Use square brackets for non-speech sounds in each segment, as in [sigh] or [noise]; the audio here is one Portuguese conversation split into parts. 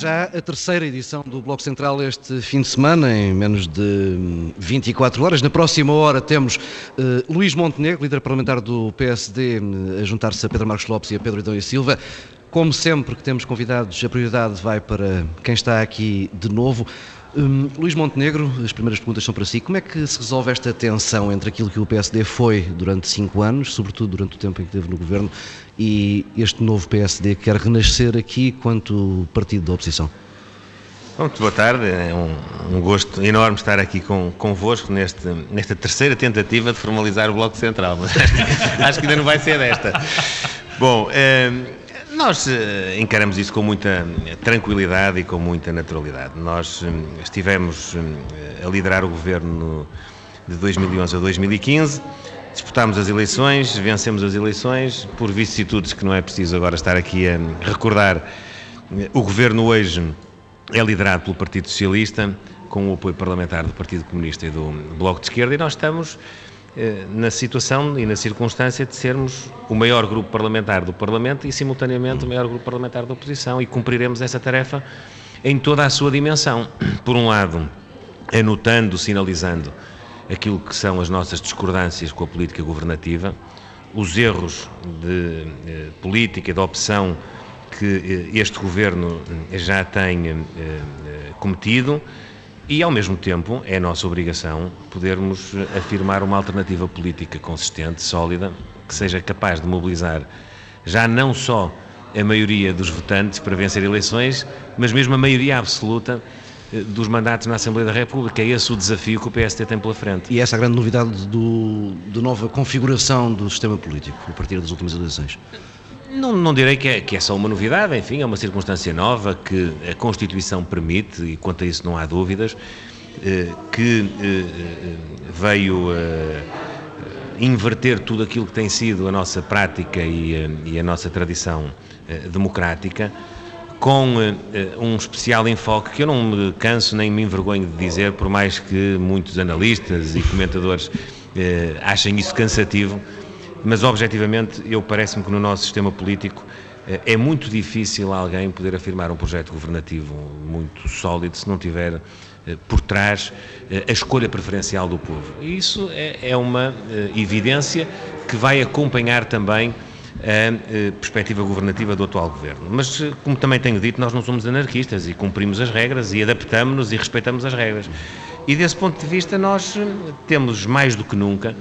já a terceira edição do Bloco Central este fim de semana, em menos de 24 horas. Na próxima hora temos uh, Luís Montenegro, líder parlamentar do PSD, a juntar-se a Pedro Marcos Lopes e a Pedro Idão e Silva. Como sempre que temos convidados, a prioridade vai para quem está aqui de novo. Um, Luís Montenegro, as primeiras perguntas são para si. Como é que se resolve esta tensão entre aquilo que o PSD foi durante cinco anos, sobretudo durante o tempo em que esteve no governo, e este novo PSD que quer renascer aqui quanto partido da oposição? Muito boa tarde, é um, um, gosto enorme estar aqui com, convosco neste, nesta terceira tentativa de formalizar o Bloco Central, mas [laughs] acho que ainda não vai ser desta. Bom, eh, nós eh, encaramos isso com muita tranquilidade e com muita naturalidade. Nós eh, estivemos eh, a liderar o governo de 2011 a 2015, disputámos as eleições, vencemos as eleições, por vicissitudes que não é preciso agora estar aqui a recordar. O governo hoje é liderado pelo Partido Socialista, com o apoio parlamentar do Partido Comunista e do Bloco de Esquerda, e nós estamos eh, na situação e na circunstância de sermos o maior grupo parlamentar do Parlamento e, simultaneamente, o maior grupo parlamentar da oposição e cumpriremos essa tarefa em toda a sua dimensão. Por um lado, anotando, sinalizando aquilo que são as nossas discordâncias com a política governativa, os erros de eh, política e de opção que eh, este governo eh, já tem eh, eh, cometido e, ao mesmo tempo, é nossa obrigação podermos afirmar uma alternativa política consistente, sólida, que seja capaz de mobilizar já não só a maioria dos votantes para vencer eleições, mas mesmo a maioria absoluta eh, dos mandatos na Assembleia da República. É esse o desafio que o PSD tem pela frente. E essa é a grande novidade do, da nova configuração do sistema político, a partir das últimas eleições? Não, não direi que é, que é só uma novidade, enfim, é uma circunstância nova que a Constituição permite, e quanto a isso não há dúvidas, eh, que eh, eh, veio inverter tudo aquilo que tem sido a nossa prática e, a nossa tradição democrática, com um especial enfoque que eu não me canso nem me envergonho de dizer, por mais que muitos analistas e comentadores achem isso cansativo mas objetivamente eu parece-me que no nosso sistema político eh, é muito difícil alguém poder afirmar um projeto governativo muito sólido se não tiver eh, por trás eh, a escolha preferencial do povo. E isso é, é uma evidência que vai acompanhar também a perspectiva governativa do atual governo. Mas, como também tenho dito, nós não somos anarquistas e cumprimos as regras e adaptamos-nos e respeitamos as regras. E desse ponto de vista, nós temos mais do que nunca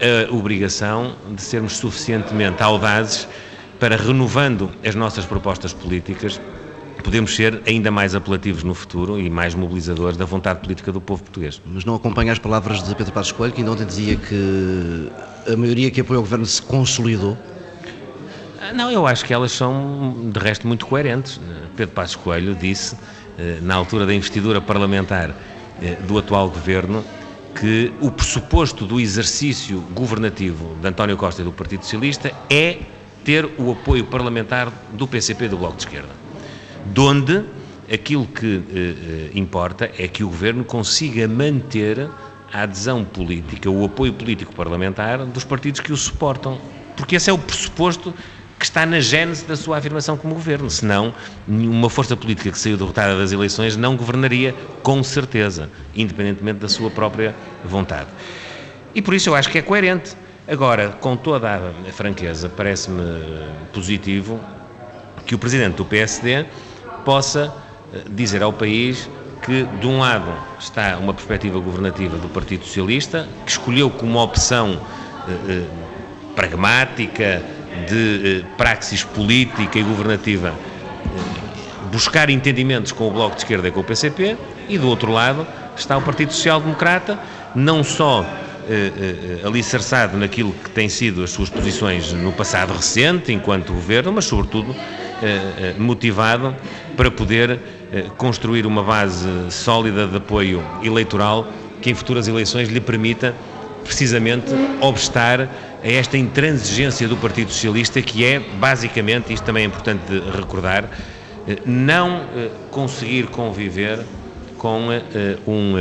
a obrigação de sermos suficientemente audazes para, renovando as nossas propostas políticas, podemos ser ainda mais apelativos no futuro e mais mobilizadores da vontade política do povo português. Mas não acompanha as palavras de Pedro Passos Coelho, que ainda ontem dizia que a maioria que apoia o governo se consolidou? Ah, não, eu acho que elas são, de resto, muito coerentes. Pedro Passos Coelho disse, eh, na altura da investidura parlamentar do atual governo, que o pressuposto do exercício governativo de António Costa e do Partido Socialista é ter o apoio parlamentar do PCP do Bloco de Esquerda. Donde aquilo que eh, eh, importa é que o governo consiga manter a adesão política, o apoio político parlamentar dos partidos que o suportam. Porque esse é o pressuposto que está na gênese da sua afirmação como governo. Senão, nenhuma força política que saiu derrotada das eleições não governaria com certeza, independentemente da sua própria vontade. E por isso eu acho que é coerente. Agora, com toda a franqueza, parece-me positivo que o presidente do PSD possa eh, dizer ao país que, de um lado, está uma perspectiva governativa do Partido Socialista, que escolheu como opção eh, eh pragmática, de eh, praxis política e governativa eh, buscar entendimentos com o Bloco de Esquerda e com o PCP, e do outro lado está o Partido Social Democrata, não só eh, eh, alicerçado naquilo que têm sido as suas posições no passado recente, enquanto governo, mas sobretudo eh, eh motivado para poder construir uma base sólida de apoio eleitoral que em futuras eleições lhe permita precisamente obstar a esta intransigência do Partido Socialista, que é, basicamente, isto também é importante recordar, eh, não eh, conseguir conviver com eh, um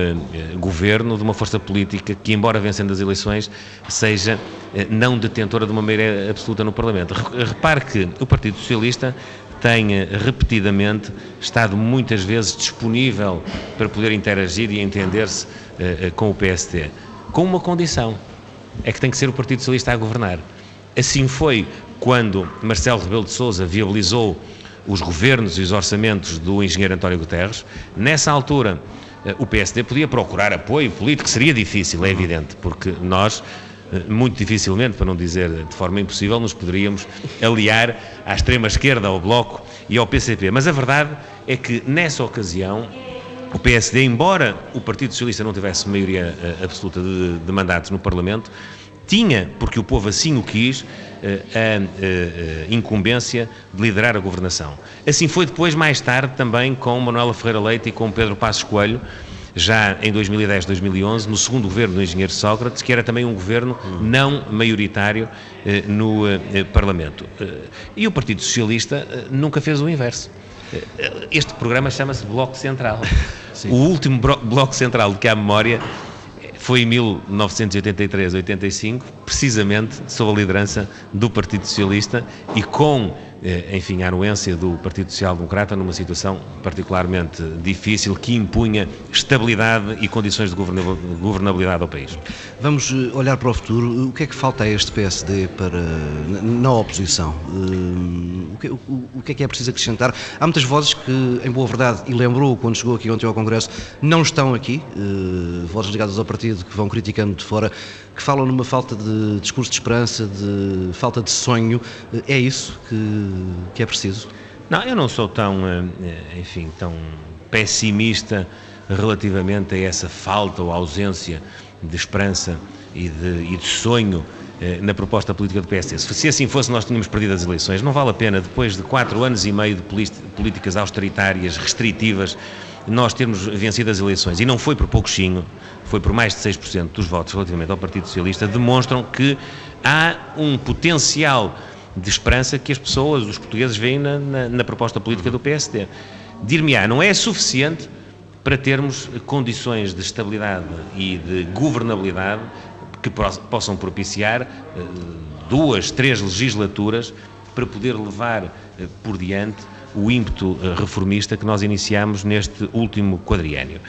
governo de uma força política que, embora vencendo as eleições, seja não detentora de uma maioria absoluta no Parlamento. Repare que o Partido Socialista tem repetidamente estado muitas vezes disponível para poder interagir e entender-se com o PSD, com uma condição, é que tem que ser o Partido Socialista a governar. Assim foi quando Marcelo Rebelo de Sousa viabilizou os governos e os orçamentos do engenheiro António Guterres. Nessa altura, eh, o PSD podia procurar apoio político, seria difícil, é evidente, porque nós, eh, muito dificilmente, para não dizer de forma impossível, nos poderíamos aliar à extrema-esquerda, ao Bloco e ao PCP. Mas a verdade é que, nessa ocasião, o PSD, embora o Partido Socialista não tivesse maioria eh, absoluta de, de mandatos no Parlamento, tinha, porque o povo assim o quis, eh, a, eh, incumbência de liderar a governação. Assim foi depois, mais tarde, também com Manuela Ferreira Leite e com Pedro Passos Coelho, já em 2010, 2011, no segundo governo do engenheiro Sócrates, que era também um governo não maioritário no Parlamento. E o Partido Socialista nunca fez o inverso. Este programa chama-se Bloco Central. [laughs] Sim. O último Bloco Central de que há memória foi em 1983-85, precisamente sob a liderança do Partido Socialista e com enfim, a anuência do Partido Social Democrata numa situação particularmente difícil que impunha estabilidade e condições de governabilidade ao país. Vamos eh, olhar para o futuro. O que é que falta a este PSD para, na oposição? Eh, o que é que é preciso acrescentar? Há muitas vozes que, em boa verdade, e lembrou quando chegou aqui ontem ao Congresso, não estão aqui, vozes ligadas ao partido que vão criticando de fora que falam numa falta de discurso de esperança, de falta de sonho. É isso que, que é preciso? Não, eu não sou tão, eh, enfim, tão pessimista relativamente a essa falta ou ausência de esperança e de, e de sonho eh, na proposta política do PSD. Se assim fosse, nós tínhamos perdido as eleições. Não vale a pena, depois de quatro anos e meio de políticas austeritárias, restritivas, nós termos vencido as eleições. E não foi por pouquinho, foi por mais de 6% dos votos relativamente ao Partido Socialista, demonstram que há um potencial de esperança que as pessoas, os portugueses, veem na, na, na proposta política do PSD. Dir-me-á, não é suficiente para termos condições de estabilidade e de governabilidade que possam propiciar eh, duas, três legislaturas para poder levar eh, por diante o ímpeto eh, reformista que nós iniciamos neste último quadriênio.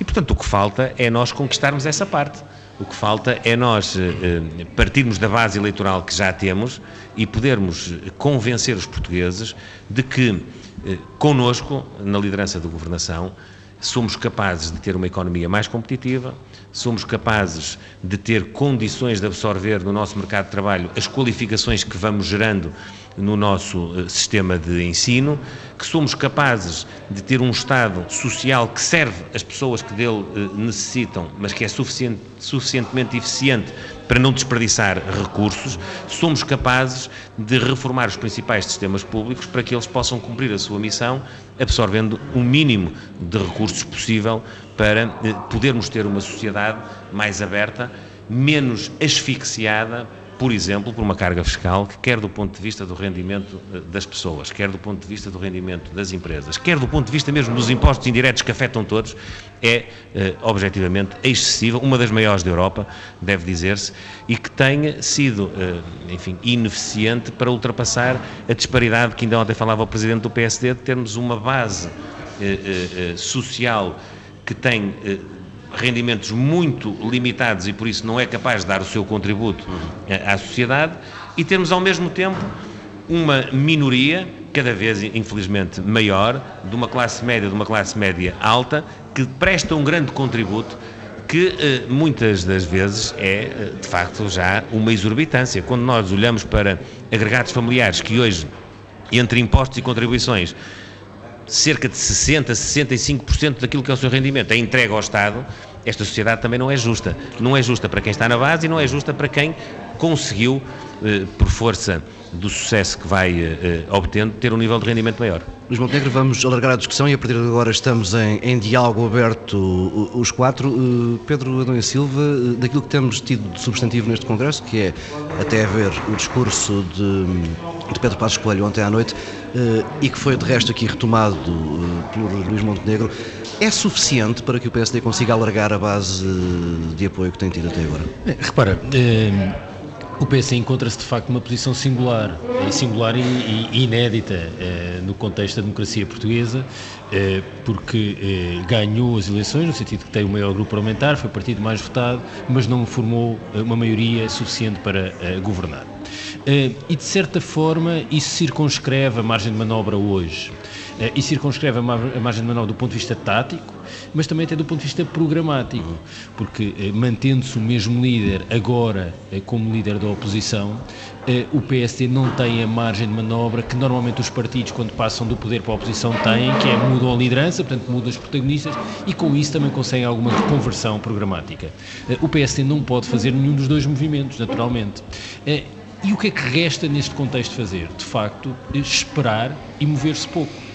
E, portanto, o que falta é nós conquistarmos essa parte. O que falta é nós eh, partirmos da base eleitoral que já temos e podermos convencer os portugueses de que, eh, conosco, na liderança da governação, somos capazes de ter uma economia mais competitiva, somos capazes de ter condições de absorver no nosso mercado de trabalho as qualificações que vamos gerando no nosso eh, sistema de ensino, que somos capazes de ter um Estado social que serve as pessoas que dele eh, necessitam, mas que é suficiente, suficientemente eficiente para não desperdiçar recursos, somos capazes de reformar os principais sistemas públicos para que eles possam cumprir a sua missão, absorvendo o mínimo de recursos possível para eh, podermos ter uma sociedade mais aberta, menos asfixiada por exemplo, por uma carga fiscal que, quer do ponto de vista do rendimento eh, das pessoas, quer do ponto de vista do rendimento das empresas, quer do ponto de vista mesmo dos impostos indiretos que afetam todos, é eh, objetivamente excessiva, uma das maiores da Europa, deve dizer-se, e que tenha sido, eh, enfim, ineficiente para ultrapassar a disparidade que ainda ontem falava o Presidente do PSD, de termos uma base eh, social que tem rendimentos muito limitados e por isso não é capaz de dar o seu contributo eh, à sociedade e temos ao mesmo tempo uma minoria, cada vez infelizmente maior, de uma classe média, de uma classe média alta, que presta um grande contributo que eh, muitas das vezes é, eh, de facto, já uma exorbitância. Quando nós olhamos para agregados familiares que hoje, entre impostos e contribuições, cerca de 60%, 65% daquilo que é o seu rendimento é entregue ao Estado, esta sociedade também não é justa. Não é justa para quem está na base e não é justa para quem conseguiu, eh, por força do sucesso que vai eh, obtendo, ter um nível de rendimento maior. Luís Montenegro, vamos alargar a discussão e a partir de agora estamos em, em diálogo aberto os quatro. Uh, Pedro Adão e Silva, uh, daquilo que temos tido de substantivo neste Congresso, que é até ver o discurso de, de Pedro Passos Coelho ontem à noite uh, e que foi de resto aqui retomado por Luís Montenegro, é suficiente para que o PSD consiga alargar a base de apoio que tem tido até agora? Repara, O PS encontra-se de facto numa posição singular, singular e, e inédita eh, no contexto da democracia portuguesa, eh, porque eh, ganhou as eleições, no sentido que tem o maior grupo parlamentar, foi o partido mais votado, mas não formou eh, uma maioria suficiente para eh, governar. Eh, e de certa forma isso circunscreve a margem de manobra hoje. E circunscreve a margem de manobra do ponto de vista tático, mas também até do ponto de vista programático, porque eh, mantendo-se o mesmo líder agora eh, como líder da oposição, eh, o PSD não tem a margem de manobra que normalmente os partidos, quando passam do poder para a oposição, têm, que é mudam a liderança, portanto mudam os protagonistas e com isso também conseguem alguma reconversão programática. O PSD não pode fazer nenhum dos dois movimentos, naturalmente. E o que é que resta neste contexto fazer? De facto, esperar e mover-se pouco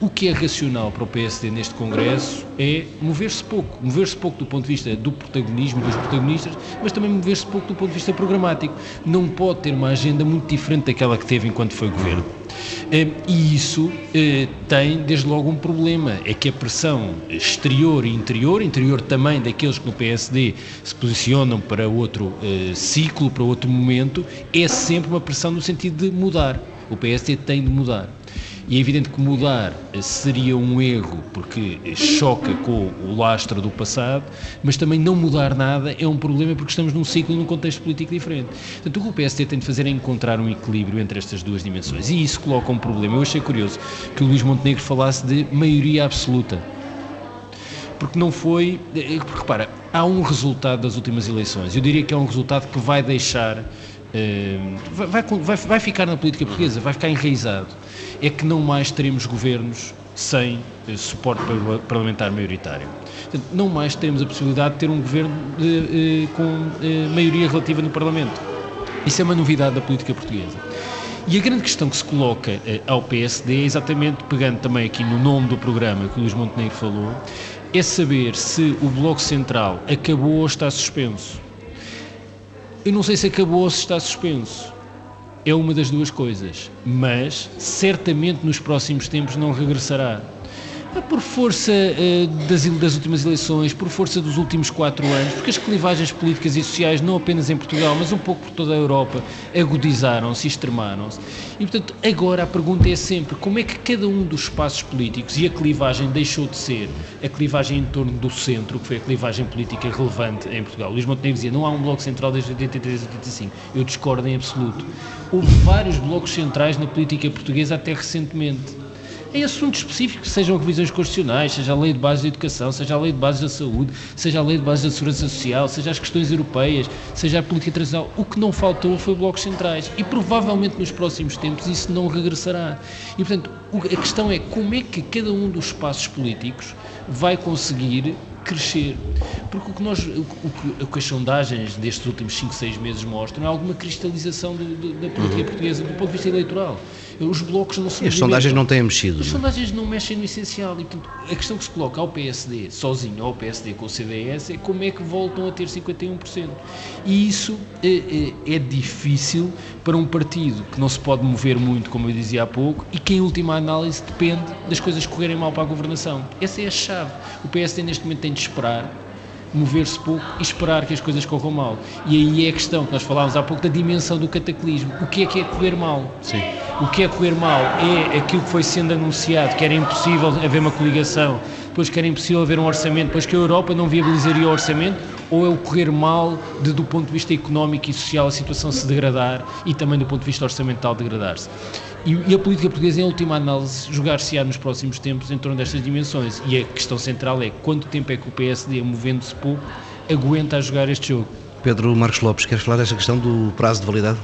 o que é racional para o PSD neste Congresso é mover-se pouco, mover-se pouco do ponto de vista do protagonismo dos protagonistas, mas também mover-se pouco do ponto de vista programático. Não pode ter uma agenda muito diferente daquela que teve enquanto foi governo. E isso eh, tem, desde logo, um problema: é que a pressão exterior e interior, interior também daqueles que no PSD se posicionam para outro eh, ciclo, para outro momento, é sempre uma pressão no sentido de mudar. O PSD tem de mudar. E é evidente que mudar seria um erro, porque choca com o lastro do passado, mas também não mudar nada é um problema porque estamos num ciclo num contexto político diferente. Portanto, o que o PSD tem de fazer é encontrar um equilíbrio entre estas duas dimensões. E isso coloca um problema. Eu achei curioso que o Luís Montenegro falasse de maioria absoluta. Porque não foi. Porque repara, há um resultado das últimas eleições. Eu diria que é um resultado que vai deixar vai, vai, vai ficar na política portuguesa, vai ficar enraizado, é que não mais teremos governos sem eh, suporte parlamentar maioritário. Não mais teremos a possibilidade de ter um governo eh, com eh, maioria relativa no Parlamento. Isso é uma novidade da política portuguesa. E a grande questão que se coloca ao PSD, é exatamente pegando também aqui no nome do programa que o Luís Montenegro falou, é saber se o Bloco Central acabou ou está suspenso. Eu não sei se acabou ou se está suspenso. É uma das duas coisas, mas certamente nos próximos tempos não regressará. Por força uh, das, das, últimas eleições, por força dos últimos quatro anos, porque as clivagens políticas e sociais, não apenas em Portugal, mas um pouco por toda a Europa, agudizaram-se e extremaram-se. E, portanto, agora a pergunta é sempre como é que cada um dos espaços políticos, e a clivagem deixou de ser a clivagem em torno do centro, que foi a clivagem política relevante em Portugal. Luís Montenegro dizia, não há um bloco central desde 83 a 85. Eu discordo em absoluto. Houve vários blocos centrais na política portuguesa até recentemente em assuntos específicos, sejam revisões constitucionais, seja a lei de base da educação, seja a lei de base da saúde, seja a lei de base da segurança social, seja as questões europeias, seja a política internacional. O que não faltou foi blocos centrais e provavelmente nos próximos tempos isso não regressará. E portanto, a questão é como é que cada um dos espaços políticos vai conseguir crescer. Porque o que, nós, o, o que as sondagens destes últimos 5, 6 meses mostram é alguma cristalização do, do, da política uhum. portuguesa do ponto de vista eleitoral. Os blocos não se as sondagens não têm mexido. As não? É? sondagens não mexem no essencial. E, portanto, a questão que se coloca ao PSD sozinho, ao PSD com o CDS, é como é que voltam a ter 51%. E isso é, é, é difícil para um partido que não se pode mover muito, como eu dizia há pouco, e que em última análise depende das coisas correrem mal para a governação. Essa é a chave. O PSD neste momento tem de esperar mover-se pouco e esperar que as coisas corram mal. E aí é a questão que nós falávamos há pouco da dimensão do cataclismo. O que é que é correr mal? Sim. O que é correr mal? É aquilo que foi sendo anunciado, que era impossível haver uma coligação, depois que era impossível haver um orçamento, depois que a Europa não viabilizaria o orçamento, ou é o correr mal de, do ponto de vista económico e social a situação se degradar e também do ponto de vista orçamental degradar-se. E, e, a política portuguesa, em última análise, jogar-se-á nos próximos tempos em torno destas dimensões. E a questão central é quanto tempo é que o PSD, movendo-se pouco, aguenta a jogar este jogo. Pedro Marcos Lopes, queres falar desta questão do prazo de validade?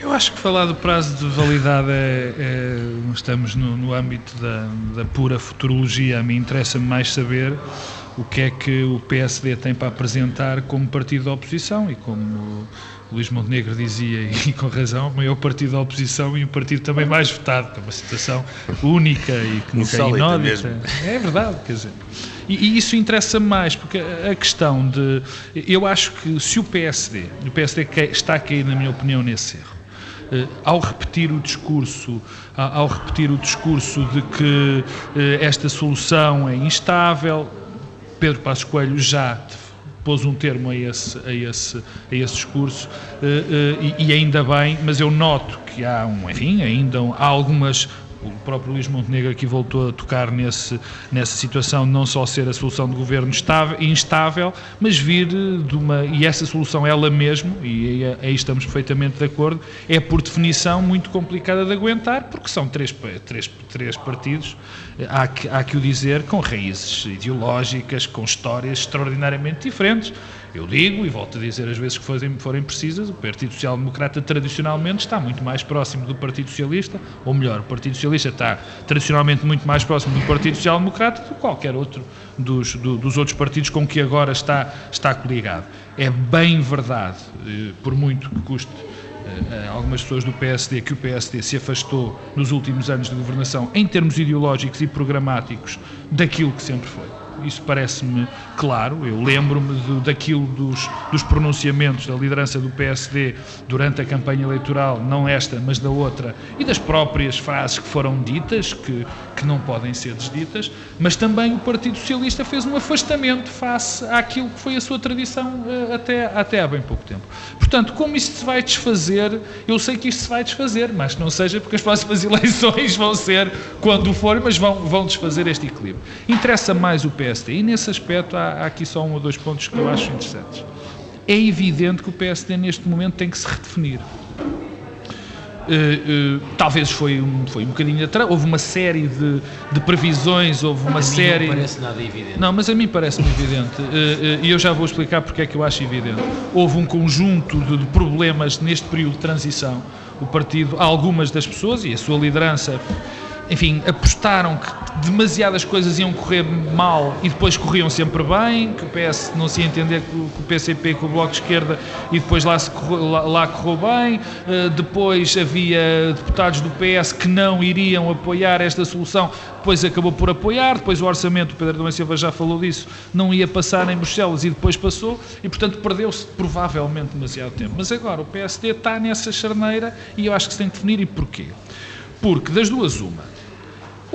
Eu acho que falar do prazo de validade é, é estamos no, no âmbito da, da, pura futurologia. A mim interessa-me mais saber o que é que o PSD tem para apresentar como partido da oposição e como Luís Montenegro dizia, e [laughs] com razão, o maior partido da oposição e o partido também mais votado, que é uma situação única e que nunca é inódita. Mesmo. É verdade, quer dizer. E, e isso interessa mais, porque a questão de. Eu acho que se o PSD, o PSD está a cair, na minha opinião, nesse erro, eh, ao repetir o discurso, ao repetir o discurso de que eh, esta solução é instável, Pedro Passos Coelho já pôs um termo a esse, a esse, a esse discurso e, e ainda bem, mas eu noto que há um, enfim, ainda há algumas o próprio Luís Montenegro aqui voltou a tocar nesse, nessa situação de não só ser a solução de governo estável, instável, mas vir de uma. E essa solução, ela mesmo, e aí, estamos perfeitamente de acordo, é por definição muito complicada de aguentar, porque são três, três, três partidos, há que, há que o dizer, com raízes ideológicas, com histórias extraordinariamente diferentes. Eu digo e volto a dizer as vezes que forem, forem precisas, o Partido Social Democrata tradicionalmente está muito mais próximo do Partido Socialista, ou melhor, o Partido Socialista está tradicionalmente muito mais próximo do Partido Social Democrata do que qualquer outro dos, do, dos outros partidos com que agora está, está coligado. É bem verdade, eh, por muito que custe eh, algumas pessoas do PSD que o PSD se afastou nos últimos anos de governação em termos ideológicos e programáticos daquilo que sempre foi isso parece-me claro. Eu lembro-me daquilo dos, dos pronunciamentos da liderança do PSD durante a campanha eleitoral, não esta, mas da outra, e das próprias frases que foram ditas, que, que não podem ser desditas, mas também o Partido Socialista fez um afastamento face àquilo que foi a sua tradição eh, até, até há bem pouco tempo. Portanto, como isto se vai desfazer, eu sei que isto se vai desfazer, mas que não seja porque as próximas [laughs] eleições vão ser quando for, mas vão, vão desfazer este equilíbrio. Interessa mais o PSD. E nesse aspecto há, há, aqui só um ou dois pontos que eu acho interessantes. É evidente que o PSD neste momento tem que se redefinir. Uh, uh, talvez foi um, foi um bocadinho atrás, houve uma série de, de previsões, houve uma a série. Não parece nada evidente. Não, mas a mim parece-me evidente. Uh, e eu já vou explicar porque é que eu acho evidente. Houve um conjunto de, de problemas neste período de transição. O partido, algumas das pessoas e a sua liderança enfim, apostaram que demasiadas coisas iam correr mal e depois corriam sempre bem, que o PS não se ia entender com o PCP, com o Bloco de Esquerda e depois lá, se lá, lá correu bem. Uh, depois havia deputados do PS que não iriam apoiar esta solução, depois acabou por apoiar. Depois o orçamento, o Pedro Domingos Silva já falou disso, não ia passar em Bruxelas e depois passou e, portanto, perdeu-se provavelmente demasiado tempo. Mas agora o PSD está nessa charneira e eu acho que se tem que definir. E porquê? Porque das duas, uma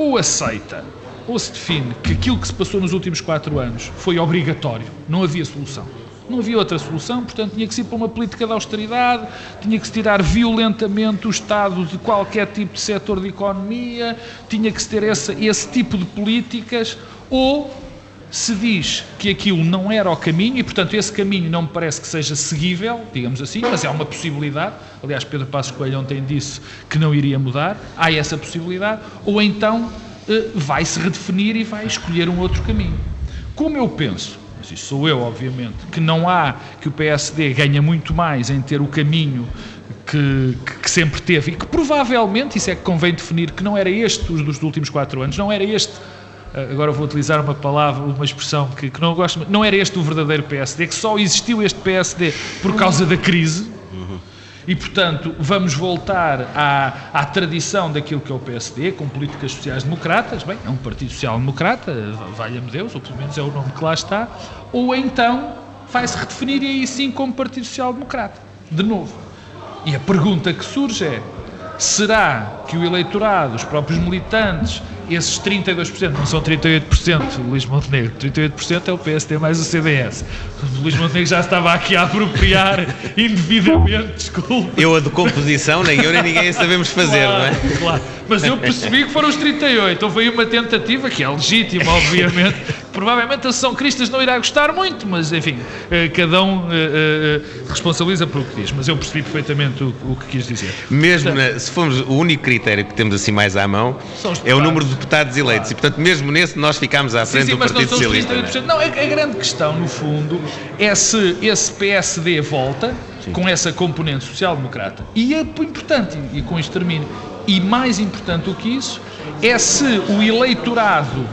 ou aceita ou se define que aquilo que se passou nos últimos quatro anos foi obrigatório, não havia solução. Não havia outra solução, portanto, tinha que se ir para uma política de austeridade, tinha que se tirar violentamente o Estado de qualquer tipo de setor de economia, tinha que se ter esse, esse tipo de políticas, ou se diz que aquilo não era o caminho e, portanto, esse caminho não me parece que seja seguível, digamos assim, mas é uma possibilidade. Aliás, Pedro Passos Coelho ontem disse que não iria mudar, há essa possibilidade, ou então eh, vai se redefinir e vai escolher um outro caminho. Como eu penso, mas isso sou eu, obviamente, que não há que o PSD ganha muito mais em ter o caminho que, que, sempre teve e que provavelmente, isso é que convém definir, que não era este dos últimos quatro anos, não era este agora vou utilizar uma palavra, uma expressão que, que não gosto, não era este o verdadeiro PSD, que só existiu este PSD por causa da crise. E, portanto, vamos voltar à, à tradição daquilo que é o PSD, com políticas sociais-democratas. Bem, é um Partido Social-Democrata, valha-me Deus, ou pelo menos é o nome que lá está. Ou então vai-se redefinir aí sim como Partido Social-Democrata. De novo. E a pergunta que surge é: será que o eleitorado, os próprios militantes, esses 32%, não são 38% Luís Montenegro, 38% é o PSD mais o CDS. O Luís Montenegro já estava aqui a apropriar [laughs] indevidamente, desculpa. Eu a decomposição, nem eu nem ninguém sabemos fazer, claro, não é? Claro, mas eu percebi que foram os 38, houve aí uma tentativa, que é legítima, obviamente, [laughs] provavelmente a São Cristas não irá gostar muito, mas enfim, eh, cada um uh, uh, responsabiliza por o que diz, mas eu percebi perfeitamente o, o que quis dizer. Mesmo, Portanto, se formos, o único critério que temos assim mais à mão é o número de deputados eleitos. Claro. E, portanto, mesmo nesse, nós ficámos à frente sim, sim, do Partido Socialista. Não, é? não a, a, grande questão, no fundo, é se esse PSD volta sim. com essa componente social-democrata. E é importante, e, e com isto termino, e mais importante do que isso, é se o eleitorado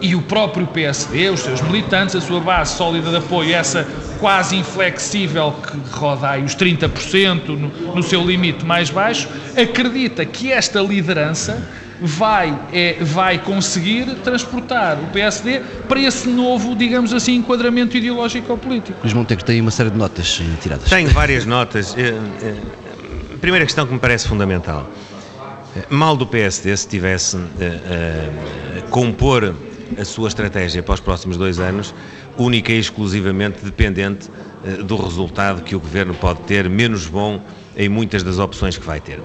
e o próprio PSD, os seus militantes, a sua base sólida de apoio, essa quase inflexível que roda aí os 30% no, no seu limite mais baixo, acredita que esta liderança vai, é, vai conseguir transportar o PSD para esse novo, digamos assim, enquadramento ideológico ou político. Luís Montenegro tem uma série de notas eh, tiradas. Tenho várias notas. Eh, eh, primeira questão que me parece fundamental. Mal do PSD se tivesse a compor a sua estratégia para os próximos dois anos única e exclusivamente dependente do resultado que o Governo pode ter, menos bom em muitas das opções que vai ter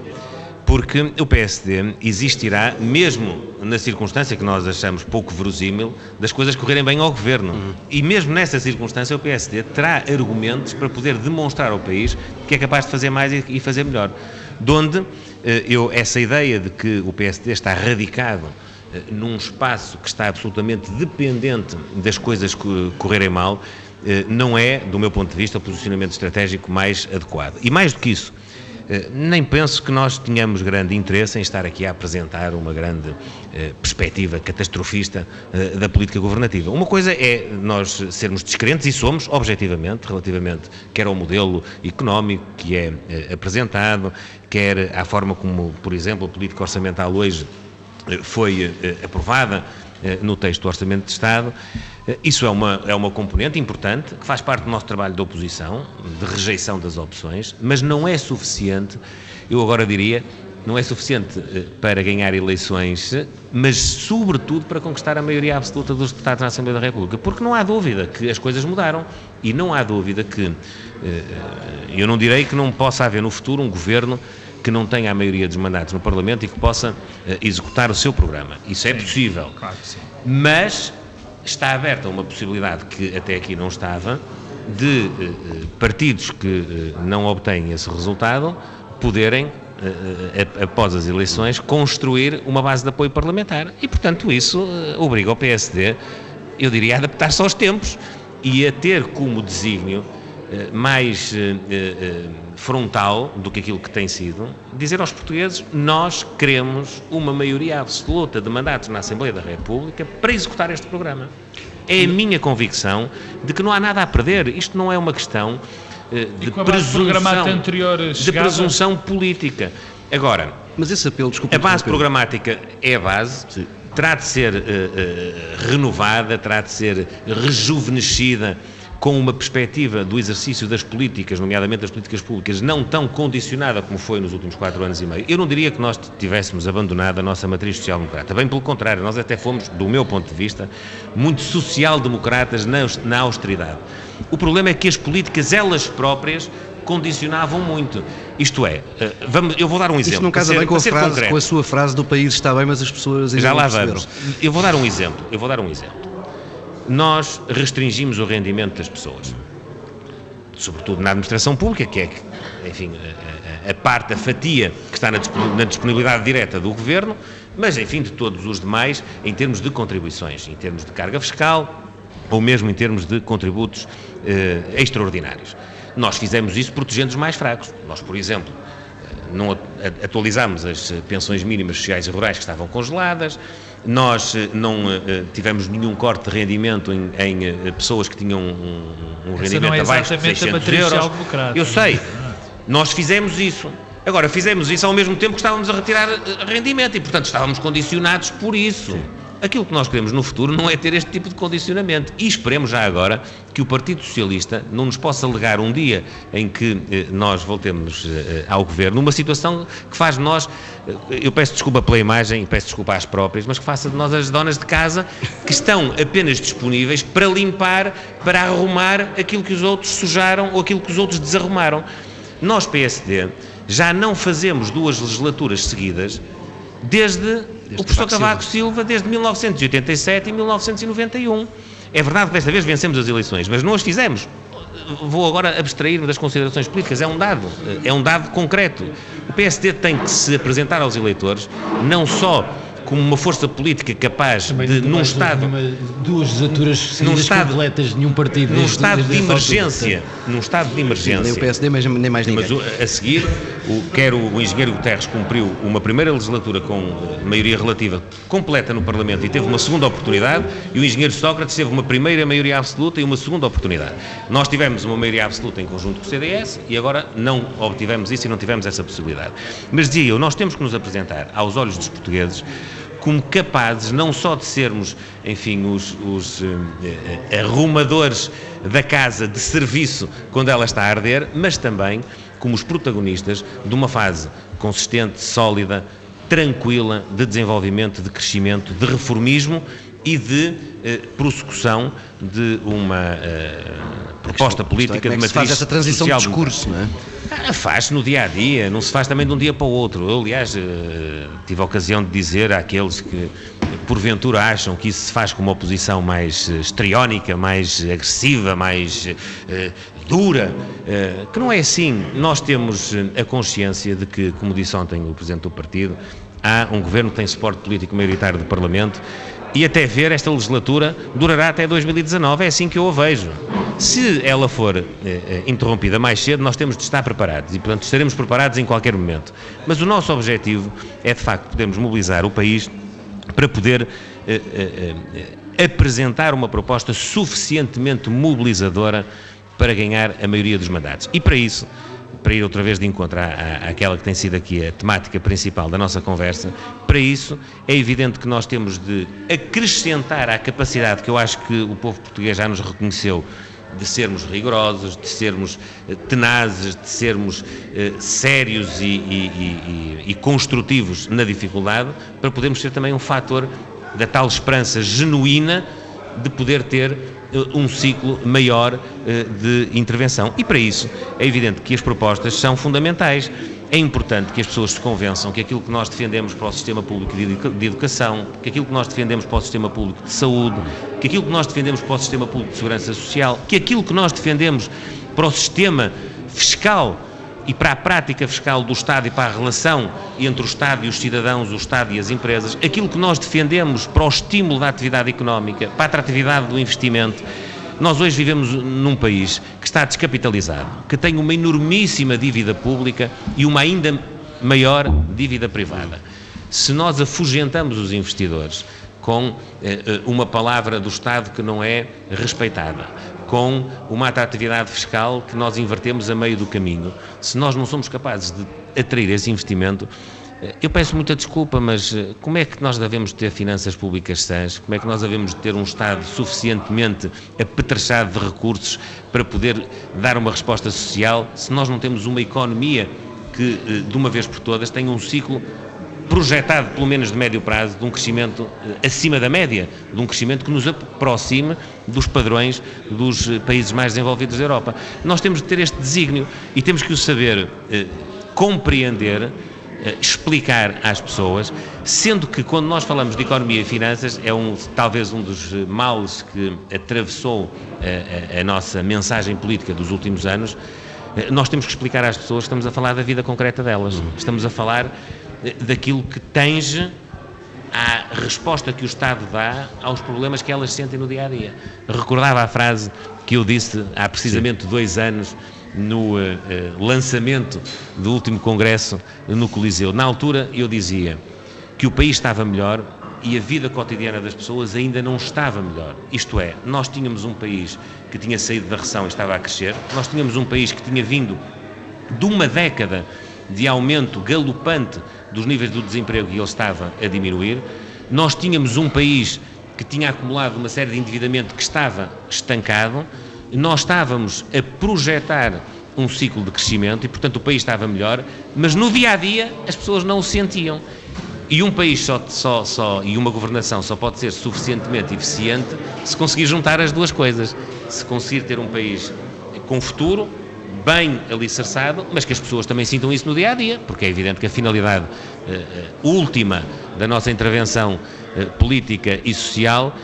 porque o PSD existirá, mesmo na circunstância que nós achamos pouco verosímil, das coisas correrem bem ao governo. Uhum. E mesmo nessa circunstância, o PSD terá argumentos para poder demonstrar ao país que é capaz de fazer mais e fazer melhor. Donde eh, eu, essa ideia de que o PSD está radicado eh, num espaço que está absolutamente dependente das coisas correrem mal, eh, não é, do meu ponto de vista, o posicionamento estratégico mais adequado. E mais do que isso, nem penso que nós tenhamos grande interesse em estar aqui a apresentar uma grande eh, perspectiva catastrofista eh, da política governativa. Uma coisa é nós sermos descrentes, e somos, objetivamente, relativamente quer ao modelo económico que é apresentado, quer à forma como, por exemplo, a política orçamental hoje foi aprovada no texto do Orçamento de Estado. Isso é uma, é uma componente importante que faz parte do nosso trabalho de oposição, de rejeição das opções, mas não é suficiente, eu agora diria, não é suficiente eh, para ganhar eleições, mas sobretudo para conquistar a maioria absoluta dos deputados na Assembleia da República, porque não há dúvida que as coisas mudaram e não há dúvida que, eh, eh, eu não direi que não possa haver no futuro um governo que não tenha a maioria dos mandatos no Parlamento e que possa executar o seu programa. Isso é possível. Claro que sim. Mas está aberta uma possibilidade que até aqui não estava, de eh, eh, partidos que eh, não obtêm esse resultado poderem, após as eleições, construir uma base de apoio parlamentar. E, portanto, isso obriga o PSD, eu diria, a adaptar-se aos tempos e a ter como desígnio mais frontal do que aquilo que tem sido, dizer aos portugueses: nós queremos uma maioria absoluta de mandatos na Assembleia da República para executar este programa. É a minha convicção de que não há nada a perder. Isto não é uma questão de, presunção, de presunção política. Agora, mas esse apelo, desculpa, a base programática é a base. Sim. Terá de ser uh, uh, renovada, terá de ser rejuvenescida com uma perspectiva do exercício das políticas, nomeadamente das políticas públicas, não tão condicionada como foi nos últimos quatro anos e meio, eu não diria que nós tivéssemos abandonado a nossa matriz social-democrata. Bem pelo contrário, nós até fomos, do meu ponto de vista, muito social-democratas na austeridade. O problema é que as políticas, elas próprias, condicionavam muito. Isto é, eh, vamos, eu vou dar um exemplo. Isto não casa bem com a, frase, com a, sua frase do país está bem, mas as pessoas Já lá vamos. Eu vou dar um exemplo. Eu vou dar um exemplo nós restringimos o rendimento das pessoas. Sobretudo na administração pública, que é, enfim, a, a, a parte, a fatia que está na disponibilidade direta do governo, mas, enfim, de todos os demais, em termos de contribuições, em termos de carga fiscal ou mesmo em termos de contributos eh, extraordinários. Nós fizemos isso protegendo os mais fracos. Nós, por exemplo, não atualizámos as pensões mínimas sociais e rurais que estavam congeladas, nós eh, não uh, tivemos nenhum corte de rendimento em, em pessoas que tinham um, um rendimento é abaixo de 600 euros. Eu sei, nós fizemos isso. Agora, fizemos isso ao mesmo tempo que estávamos a retirar rendimento e, portanto, estávamos condicionados por isso. Sim. Aquilo que nós queremos no futuro não é ter este tipo de condicionamento. E esperemos já agora que o Partido Socialista não nos possa legar um dia em que eh, nós voltemos eh, ao governo, numa situação que faz de nós, eh, eu peço desculpa pela imagem, peço desculpa às próprias, mas que faça de nós as donas de casa que estão apenas disponíveis para limpar, para arrumar aquilo que os outros sujaram ou aquilo que os outros desarrumaram. Nós, PSD, já não fazemos duas legislaturas seguidas Desde o professor Cavaco Silva. Silva desde 1987 e 1991. É verdade que desta vez vencemos as eleições, mas não as fizemos. Vou agora abstrair-me das considerações políticas, é um dado, é um dado concreto. O PSD tem que se apresentar aos eleitores não só como uma força política capaz Também de, num Estado. duas legislaturas num estado, completas, nenhum partido. Num Estado de emergência. Num Estado de emergência. Nem o PSD, mas nem mais ninguém. Mas a seguir, o, quer o, o engenheiro Guterres cumpriu uma primeira legislatura com eh, maioria relativa completa no Parlamento e teve uma segunda oportunidade, e o engenheiro Sócrates teve uma primeira maioria absoluta e uma segunda oportunidade. Nós tivemos uma maioria absoluta em conjunto com o CDS e agora não obtivemos isso e não tivemos essa possibilidade. Mas dizia eu, nós temos que nos apresentar aos olhos dos portugueses como capazes não só de sermos, enfim, os, os eh, arrumadores da casa de serviço quando ela está a arder, mas também como os protagonistas de uma fase consistente, sólida, tranquila de desenvolvimento, de crescimento, de reformismo e de eh, prossecução de uma eh, proposta política é de que se faz matriz essa transição de discurso, não é? ah, Faz no dia a dia, não se faz também de um dia para o outro. Eu, aliás, eh, tive a ocasião de dizer àqueles que porventura acham que isso se faz com uma oposição mais eh, estriónica, mais agressiva, mais eh, dura, eh, que não é assim. Nós temos a consciência de que, como disse ontem o Presidente do Partido, há um governo que tem suporte político maioritário do Parlamento e até ver esta legislatura durará até 2019. É assim que eu a vejo. Se ela for eh, eh, interrompida mais cedo, nós temos de estar preparados e, portanto, estaremos preparados em qualquer momento. Mas o nosso objetivo é, de facto, podermos mobilizar o país para poder eh, eh, eh, apresentar uma proposta suficientemente mobilizadora para ganhar a maioria dos mandatos. E para isso, para ir outra vez de encontro à, àquela que tem sido aqui a temática principal da nossa conversa, para isso é evidente que nós temos de acrescentar à capacidade que eu acho que o povo português já nos reconheceu de sermos rigorosos, de sermos eh, tenazes, de sermos eh, sérios e, e, e, e construtivos na dificuldade, para podermos ser também um fator da tal esperança genuína de poder ter eh, um ciclo maior eh, de intervenção. E para isso é evidente que as propostas são fundamentais. É importante que as pessoas se convençam que aquilo que nós defendemos para o sistema público de educa- de educação, que aquilo que nós defendemos para o sistema público de saúde, que aquilo que nós defendemos para o sistema público de segurança social, que aquilo que nós defendemos para o sistema fiscal e para a prática fiscal do Estado e para a relação entre o Estado e os cidadãos, o Estado e as empresas, aquilo que nós defendemos para o estímulo da atividade económica, para a atratividade do investimento. Nós hoje vivemos num país que está descapitalizado, que tem uma enormíssima dívida pública e uma ainda maior dívida privada. Se nós afugentamos os investidores com eh, eh, uma palavra do Estado que não é respeitada, com uma atratividade fiscal que nós invertemos a meio do caminho, se nós não somos capazes de atrair esse investimento, eu peço muita desculpa, mas eh, como é que nós devemos ter finanças públicas sãs? Como é que nós devemos ter um Estado suficientemente apetrechado de recursos para poder dar uma resposta social se nós não temos uma economia que, eh, de uma vez por todas, tenha um ciclo projetado, pelo menos de médio prazo, de um crescimento eh, acima da média, de um crescimento que nos aproxime dos padrões dos eh, países mais desenvolvidos da Europa. Nós temos de ter este desígnio e temos que o saber eh, compreender, eh, explicar às pessoas, sendo que quando nós falamos de economia e finanças é um, talvez um dos eh, males que atravessou eh, a, a nossa mensagem política dos últimos anos, eh, nós temos que explicar às pessoas que estamos a falar da vida concreta delas. Estamos a falar eh, daquilo que tange à resposta que o Estado dá aos problemas que elas sentem no dia a dia. Recordava a frase que eu disse há precisamente dois anos no eh, lançamento do último congresso no Coliseu. Na altura eu dizia que o país estava melhor e a vida cotidiana das pessoas ainda não estava melhor. Isto é, nós tínhamos um país que tinha saído da recessão e estava a crescer, nós tínhamos um país que tinha vindo de uma década de aumento galopante dos níveis do desemprego e ele estava a diminuir. Nós tínhamos um país que tinha acumulado uma série de endividamento que estava estancado. Nós estávamos a projetar um ciclo de crescimento e, portanto, o país estava melhor, mas no dia a dia as pessoas não o sentiam. E um país só, só, só, e uma governação só pode ser suficientemente eficiente se conseguir juntar as duas coisas. Se conseguir ter um país com futuro, bem alicerçado, mas que as pessoas também sintam isso no dia a dia, porque é evidente que a finalidade eh, última da nossa intervenção eh, política e social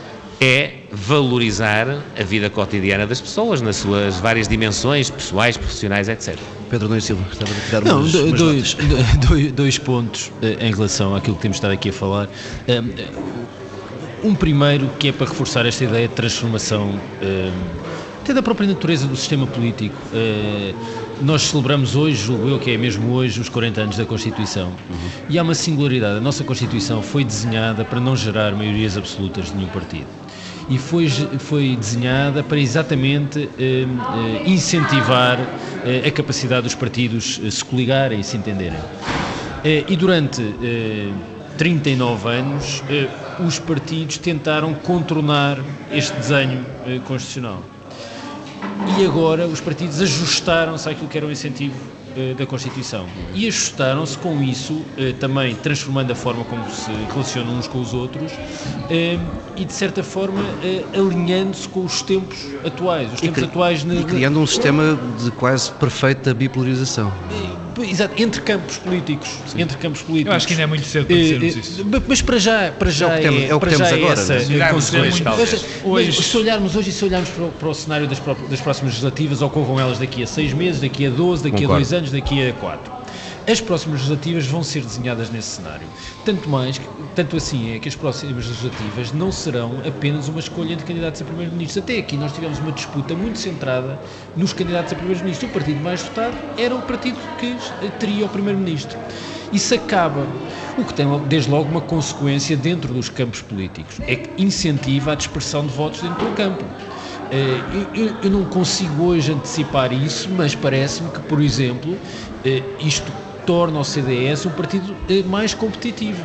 é valorizar a vida cotidiana das pessoas, nas suas várias dimensões, pessoais, profissionais, etc. Pedro Nunes Silva, estava a tirar Não, umas, do- umas dois, [laughs] dois, dois pontos eh, em relação àquilo que temos estado aqui a falar. Eh, Um primeiro que é para reforçar esta ideia de transformação eh, até da própria natureza do sistema político. Nós celebramos hoje, julgo eu que é mesmo hoje, os 40 anos da Constituição. E há uma singularidade. A nossa Constituição foi desenhada para não gerar maiorias absolutas de nenhum partido. E foi, foi desenhada para exatamente eh, eh, incentivar eh, a capacidade dos partidos eh, se coligarem e se entenderem. Eh, E durante eh, 39 anos, eh, os partidos tentaram contornar este desenho eh, constitucional. E agora os partidos ajustaram-se àquilo que era o incentivo uh, da Constituição. E ajustaram-se com isso, uh, também transformando a forma como se relacionam uns com os outros e, de certa forma, alinhando-se com os tempos atuais. Os tempos atuais e criando um sistema de quase perfeita bipolarização. Exato, entre campos políticos. Sim. Entre campos políticos. Eu acho que ainda é muito cedo para dizermos isso. Mas para já, para já é, o que temos, é, o que temos agora. Essa, hoje, hoje. se olharmos hoje e se olharmos para o, para o cenário das, das próximas legislativas, ocorram elas daqui a seis meses, daqui a 12, daqui Concordo. a dois anos, daqui a quatro. As próximas legislativas vão ser desenhadas nesse cenário. Tanto mais, tanto assim é que as próximas legislativas não serão apenas uma escolha entre candidatos a primeiro-ministro. Até aqui nós tivemos uma disputa muito centrada nos candidatos a primeiro-ministro. O partido mais votado era o partido que teria o primeiro-ministro. Isso acaba, o que tem desde logo uma consequência dentro dos campos políticos, é que incentiva a dispersão de votos dentro do campo. Eh, eu, eu, não consigo hoje antecipar isso, mas parece-me que, por exemplo, eh, isto torna o CDS um partido eh, mais competitivo.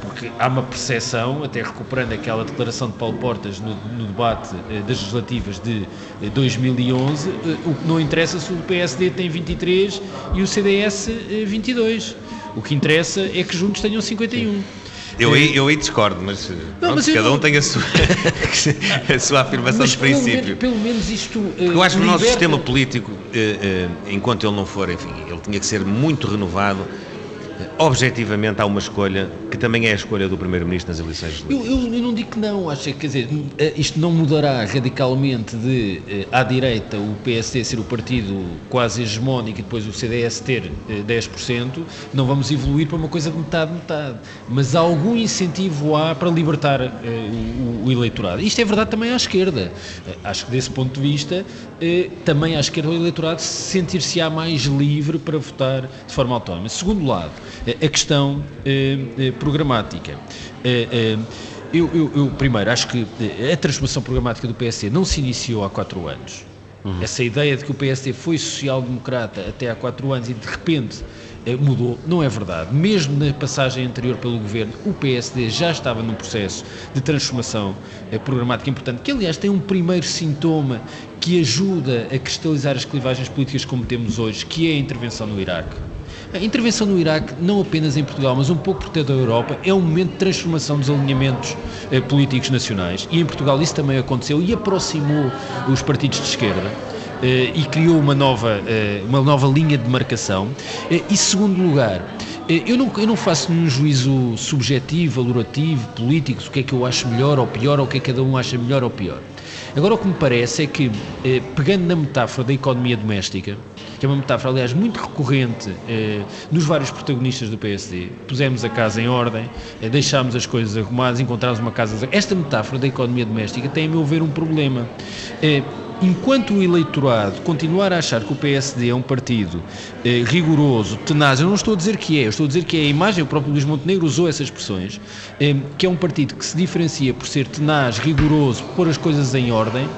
Porque há uma percepção, até recuperando aquela declaração de Paulo Portas no, no debate eh, das legislativas de 2011, eh, o que não interessa se o PSD tem 23 e o CDS 22. O que interessa é que juntos tenham 51. Eu aí, eu aí discordo, mas, não, mas cada não... um tem a sua, [laughs] a sua afirmação mas de princípio. Pelo, pelo menos isto. Uh, eu acho que o nosso sistema político, uh, uh, enquanto ele não for, enfim, ele tinha que ser muito renovado objetivamente há uma escolha que também é a escolha do Primeiro-Ministro nas eleições eu, eu, eu, não digo que não, acho que quer dizer, eh, isto não mudará radicalmente de eh, à direita o PSD ser o partido quase hegemónico e depois o CDS ter 10%, eh, não vamos evoluir para uma coisa de metade-metade, mas algum incentivo há para libertar o, o, eleitorado. Isto é verdade também à esquerda. Acho que desse ponto de vista, também à esquerda o eleitorado sentir-se-á mais livre para votar de forma autónoma. Segundo lado, a questão programática. Eh, eu, eu, eu, primeiro, acho que a transformação programática do PSD não se iniciou há quatro anos. Uhum. Essa ideia de que o PSD foi social-democrata até há quatro anos e de repente mudou, não é verdade. Mesmo na passagem anterior pelo governo, o PSD já estava num processo de transformação programática importante, que aliás tem um primeiro sintoma que ajuda a cristalizar as clivagens políticas como temos hoje, que é a intervenção no Iraque. A intervenção no Iraque, não apenas em Portugal, mas um pouco por toda a Europa, é um momento de transformação dos alinhamentos eh, políticos nacionais. E em Portugal isso também aconteceu e aproximou os partidos de esquerda. Eh, e criou uma nova, eh, uma nova linha de marcação. Eh, e segundo lugar, eh, eu não, eu não faço um juízo subjetivo, valorativo, político, o que é que eu acho melhor ou pior, ou o que é que cada um acha melhor ou pior. Agora, o que me parece é que, eh, pegando na metáfora da economia doméstica, que é uma metáfora, aliás, muito recorrente eh, nos vários protagonistas do PSD. Pusemos a casa em ordem, eh, deixámos as coisas arrumadas, encontramos uma casa. Esta metáfora da economia doméstica tem, a meu ver, um problema. Eh, enquanto o eleitorado continuar a achar que o PSD é um partido eh, rigoroso, tenaz, eu não estou a dizer que é, eu estou a dizer que é a imagem, o próprio Luís Montenegro usou essas expressões, eh, que é um partido que se diferencia por ser tenaz, rigoroso, por pôr as coisas em ordem,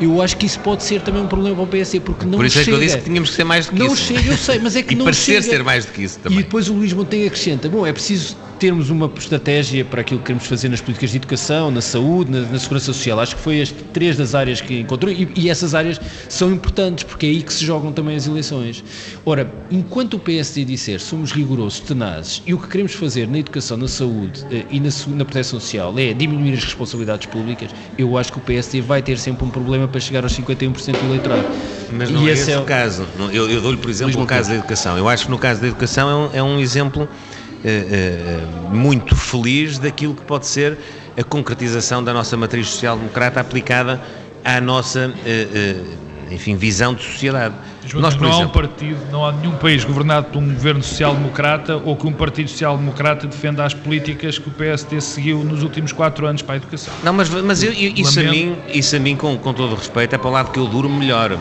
eu acho que isso pode ser também um problema para o PSD, porque não Por isso chega. é que eu disse que tínhamos que ser mais do que não isso. Não chega, eu sei, mas é [laughs] que e não parecer chega. ser mais do que isso também. E depois o Luís Montenegro acrescenta, bom, é preciso termos uma estratégia para aquilo que queremos fazer nas políticas de educação, na saúde, na, na segurança social. Acho que foi as três das áreas que encontrou e, e, essas áreas são importantes porque é aí que se jogam também as eleições. Ora, enquanto o PSD disser somos rigorosos, tenazes e o que queremos fazer na educação, na saúde eh, e na, na proteção social é diminuir as responsabilidades públicas, eu acho que o PSD vai ter sempre um problema para chegar aos 51% do eleitorado. Mas não e é esse, é o caso. Eu, eu dou-lhe, por exemplo, o caso da educação. Eu acho que no caso da educação é um, é um exemplo uh, uh, muito feliz daquilo que pode ser a concretização da nossa matriz social-democrata aplicada à nossa, uh, enfim, visão de sociedade. Nós, não exemplo, há um partido, não há nenhum país governado por um governo social-democrata ou que um partido social-democrata defenda as políticas que o PSD seguiu nos últimos quatro anos para a educação. Não, mas, mas eu, eu, isso, a mim, isso a mim, com, com todo o respeito, é para o lado que eu duro melhor.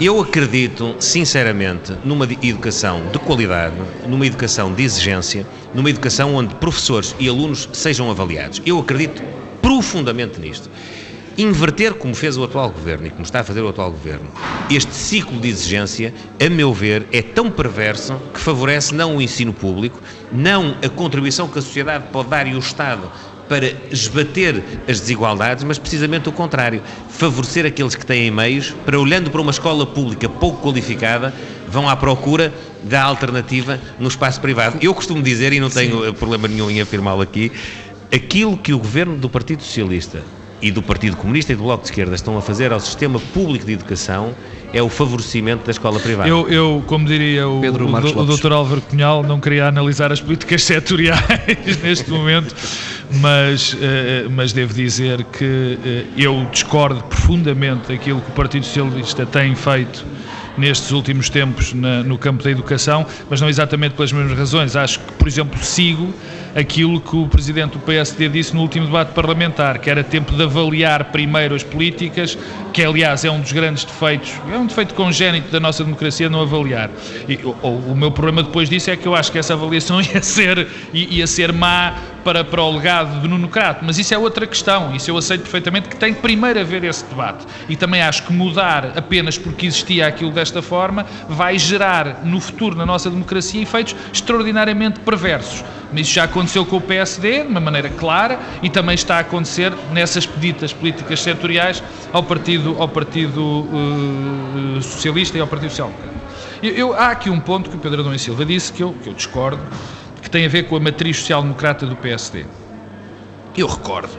eu acredito, sinceramente, numa educação de qualidade, numa educação de exigência, numa educação onde professores e alunos sejam avaliados. Eu acredito profundamente nisto inverter, como fez o atual governo e como está a fazer o atual governo, este ciclo de exigência, a meu ver, é tão perverso que favorece não o ensino público, não a contribuição que a sociedade pode dar e o Estado para esbater as desigualdades, mas precisamente o contrário, favorecer aqueles que têm meios para, olhando para uma escola pública pouco qualificada, vão à procura da alternativa no espaço privado. Eu costumo dizer, e não tenho Sim. problema nenhum em afirmá-lo aqui, aquilo que o governo do Partido Socialista e do Partido Comunista e do Bloco de Esquerda estão a fazer ao sistema público de educação é o favorecimento da escola privada. Eu, eu como diria o, Pedro o, o, o Dr. Álvaro Cunhal, não queria analisar as políticas setoriais [laughs] neste momento, mas, uh, mas devo dizer que uh, eu discordo profundamente daquilo que o Partido Socialista tem feito nestes últimos tempos na, no campo da educação, mas não exatamente pelas mesmas razões. Acho que, por exemplo, sigo aquilo que o Presidente do PSD disse no último debate parlamentar, que era tempo de avaliar primeiro as políticas, que aliás é um dos grandes defeitos, é um defeito congénito da nossa democracia não avaliar. E, o, o meu problema depois disso é que eu acho que essa avaliação [laughs] ia ser, ia ser má para, para o legado de Nuno Crato, mas isso é outra questão, isso eu aceito perfeitamente que tem primeiro a haver esse debate. E também acho que mudar apenas porque existia aquilo desta forma vai gerar no futuro na nossa democracia efeitos extraordinariamente perversos. Isso já aconteceu com o PSD, de uma maneira clara, e também está a acontecer nessas pedidas políticas setoriais ao Partido, ao partido uh, Socialista e ao Partido Social Democrata. Eu, eu, há aqui um ponto que o Pedro Adão e Silva disse que eu, que eu discordo, que tem a ver com a matriz social-democrata do PSD. Eu recordo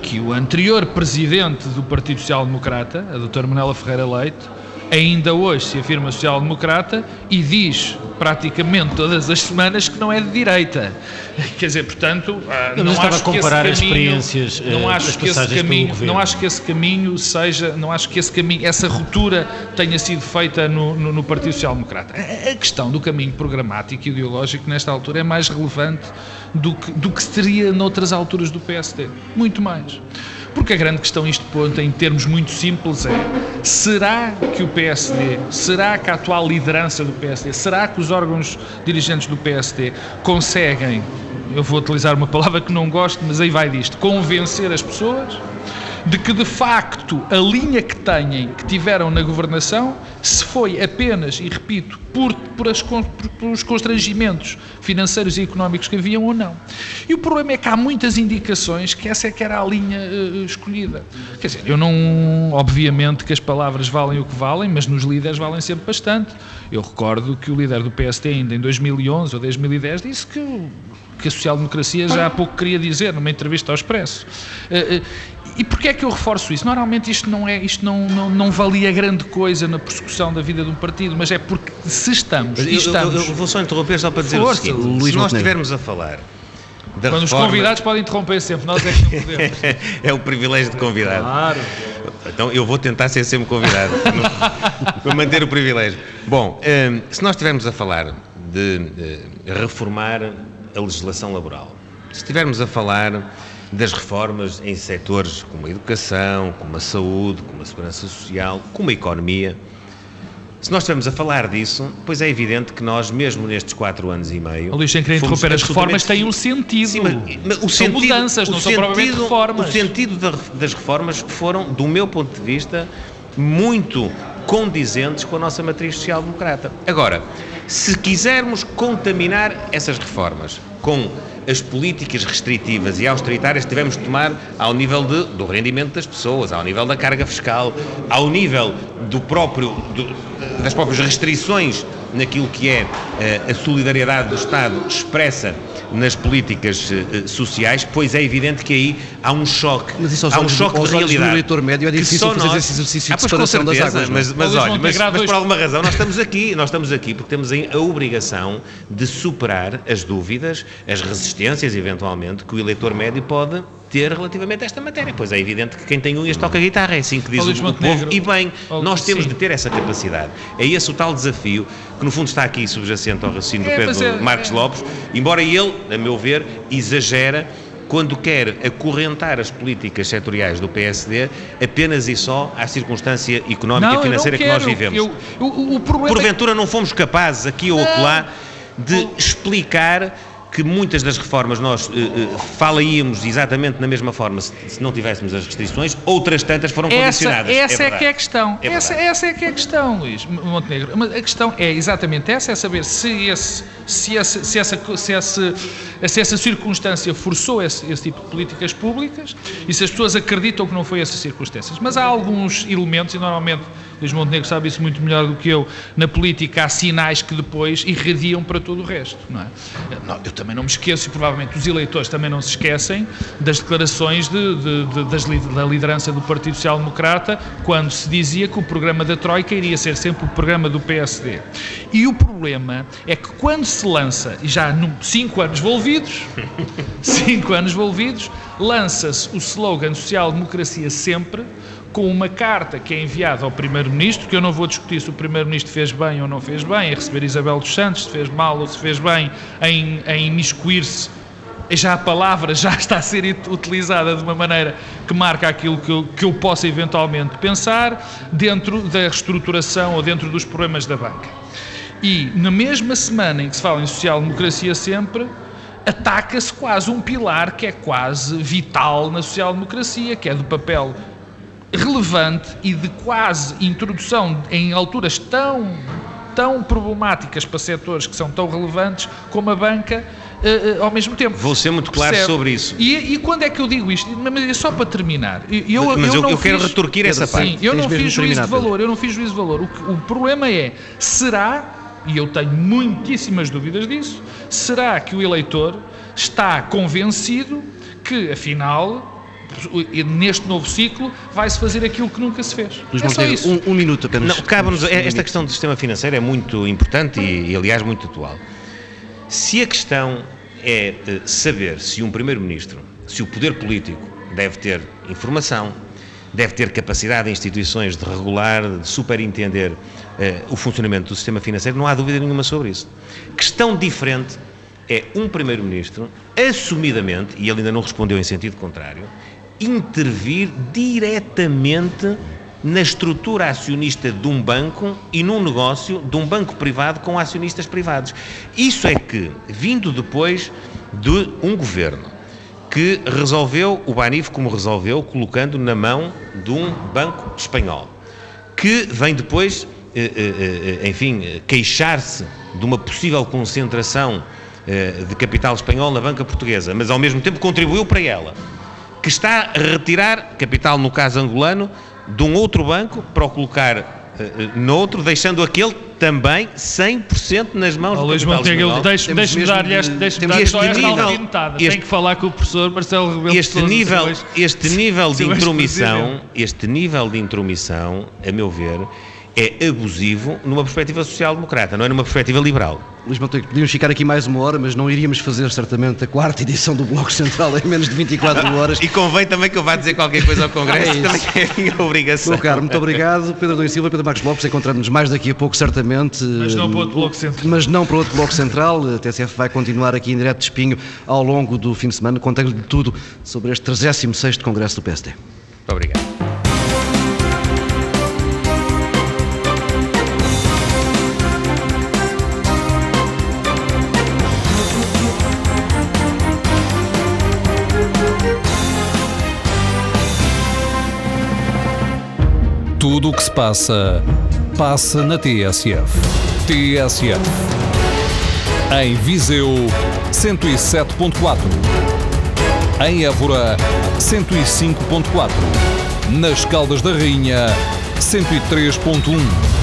que o anterior presidente do Partido Social Democrata, a doutora Manela Ferreira Leite, ainda hoje se afirma social-democrata e diz praticamente todas as semanas que não é de direita. Quer dizer, portanto, ah, não, não acho a comparar que esse caminho, experiências, não eh, acho que esse caminho, não acho que esse caminho seja, não acho que esse caminho, essa ruptura tenha sido feita no, no, no Partido Social Democrata. A questão do caminho programático e ideológico nesta altura é mais relevante do que, do que seria noutras alturas do PSD, muito mais. Porque a grande questão isto ponto, em termos muito simples, é será que o PSD, será que a atual liderança do PSD, será que os órgãos dirigentes do PSD conseguem, eu vou utilizar uma palavra que não gosto, mas aí vai disto, convencer as pessoas de que de facto a linha que têm, que tiveram na governação, se foi apenas, e repito, por, por, as, por, por os constrangimentos financeiros e económicos que haviam ou não. E o problema é que há muitas indicações que essa é que era a linha uh, escolhida. Quer dizer, eu não. Obviamente que as palavras valem o que valem, mas nos líderes valem sempre bastante. Eu recordo que o líder do PST, ainda em 2011 ou 2010, disse que que a social-democracia já há pouco queria dizer numa entrevista ao Expresso. Uh, e porquê é que eu reforço isso? Normalmente isto não é, isto não, não, não valia grande coisa na persecução da vida de um partido, mas é porque se estamos, eu, estamos... Eu, eu, vou só interromper só para dizer Força, o seguinte, Luís se nós estivermos a falar da Quando reforma... os convidados podem interromper sempre, nós é que não podemos. [laughs] é o privilégio de convidado. Claro. Então eu vou tentar ser sempre convidado, [laughs] para manter o privilégio. Bom, hum, se nós estivermos a falar de reformar a legislação laboral, se estivermos a falar das reformas em setores como a educação, como a saúde, como a segurança social, como a economia. Se nós estamos a falar disso, pois é evidente que nós, mesmo nestes quatro anos e meio. Luís, sem querer interromper, as reformas têm um sentido. Sim, mas, mas o são sentido, mudanças, não são propriamente reformas. O sentido das reformas foram, do meu ponto de vista, muito condizentes com a nossa matriz social-democrata. Agora, se quisermos contaminar essas reformas com as políticas restritivas e austeritárias que tivemos de tomar ao nível de, do rendimento das pessoas, ao nível da carga fiscal, ao nível do próprio, do, das próprias restrições naquilo que é eh, a solidariedade do Estado expressa nas políticas uh, sociais, pois é evidente que aí há um choque, mas isso há um choque de realidade. Do eleitor médio é difícil fazer nós... esse exercício ah, de separação das águas. Mas, é? mas olha, mas, mas por alguma razão nós [laughs] estamos aqui, nós estamos aqui porque temos a obrigação de superar as dúvidas, as resistências, eventualmente, que o eleitor médio pode ter relativamente a esta matéria. Pois é evidente que quem tem unhas toca guitarra, é assim que diz o, o povo. E bem, nós temos sim. de ter essa capacidade. É esse o tal desafio que no fundo está aqui subjacente ao raciocínio do é, Pedro é, Marcos é. Lopes, embora ele, a meu ver, exagera quando quer acorrentar as políticas setoriais do PSD apenas e só à circunstância económica não, e financeira que nós vivemos. Eu, eu, o, o Porventura não fomos capazes, aqui ou lá, de explicar que muitas das reformas nós uh, uh, falaríamos exatamente na mesma forma se, se, não tivéssemos as restrições, outras tantas foram condicionadas. Essa é, é que é a questão. É essa, essa é que é a questão, Luís Montenegro. Mas a questão é exatamente essa, é saber se, esse, se, esse, se, essa, se, se essa circunstância forçou esse, esse tipo de políticas públicas e se as pessoas acreditam que não foi essas circunstâncias. Mas há alguns elementos, e normalmente Luís Montenegro sabe isso muito melhor do que eu, na política há sinais que depois irradiam para todo o resto, não é? Não, eu também não me esqueço, e provavelmente os eleitores também não se esquecem, das declarações de, de, de, das, da liderança do Partido Social Democrata, quando se dizia que o programa da Troika iria ser sempre o programa do PSD. E o problema é que quando se lança, e já cinco anos envolvidos, [laughs] cinco anos envolvidos, lança-se o slogan social-democracia sempre, com uma carta que é enviada ao Primeiro-Ministro, que eu não vou discutir se o Primeiro-Ministro fez bem ou não fez bem em receber Isabel dos Santos, se fez mal ou se fez bem em, em imiscuir-se já a palavra já está a ser utilizada de uma maneira que marca aquilo que eu, que eu possa eventualmente pensar dentro da reestruturação ou dentro dos problemas da banca. E na mesma semana em que se fala em social-democracia sempre, ataca-se quase um pilar que é quase vital na social-democracia, que é do papel relevante e de quase introdução em alturas tão, tão problemáticas para setores que são tão relevantes como a banca uh, uh, ao mesmo tempo. Vou ser muito claro Percebe? sobre isso. E, e, quando é que eu digo isto? Mas só para terminar. Eu, mas eu, eu, eu quero fiz, retorquir essa parte. Sim, eu não fiz juízo de valor, eu não fiz juízo de valor. O, o problema é, será, e eu tenho muitíssimas dúvidas disso, será que o eleitor está convencido que, afinal, neste novo ciclo vai-se fazer aquilo que nunca se fez. Luís é Monteiro, só isso. Um, um minuto apenas. Não, cabe-nos, esta questão do sistema financeiro é muito importante e, e aliás, muito atual. Se a questão é saber se um Primeiro-Ministro, se o poder político deve ter informação, deve ter capacidade em instituições de regular, de superintender eh, o funcionamento do sistema financeiro, não há dúvida nenhuma sobre isso. Questão diferente é um Primeiro-Ministro, assumidamente, e ele ainda não respondeu em sentido contrário, intervir diretamente na estrutura acionista de um banco e num negócio de um banco privado com acionistas privados. Isso é que, vindo depois de um governo que resolveu o Banif como resolveu, colocando na mão de um banco espanhol, que vem depois, eh, eh, eh, enfim, queixar-se de uma possível concentração de capital espanhol na banca portuguesa, mas ao mesmo tempo contribuiu para ela, que está a retirar capital, no caso angolano, de um outro banco para o colocar uh, noutro, deixando aquele também 100% nas mãos oh, do Luís Montenegro, deixe-me deixe dar-lhe este, deixe dar este nível, este, Tem que falar com o professor Marcelo Rebelo este nível, este nível de [laughs] intromissão, este nível de intromissão, a meu ver, é abusivo numa perspectiva social-democrata, não é numa perspectiva liberal. Luís Monteiro, podíamos ficar aqui mais uma hora, mas não iríamos fazer certamente a quarta edição do Bloco Central em menos de 24 [laughs] horas. e convém também que eu vá dizer qualquer coisa ao Congresso, é também é a minha obrigação. Meu caro, muito obrigado. Pedro Dom Silva, Pedro Marcos Lopes, encontramos-nos mais daqui a pouco, certamente. Mas não para outro Bloco Central. Mas não para outro Bloco Central. A TSF vai continuar aqui em direto de espinho ao longo do fim de semana, contando-lhe tudo sobre este 36º Congresso do PSD. Muito obrigado. Tudo o que se passa, passa na TSF. TSF. Em Viseu, 107.4. Em Évora, 105.4. Nas Caldas da Rainha, 103.1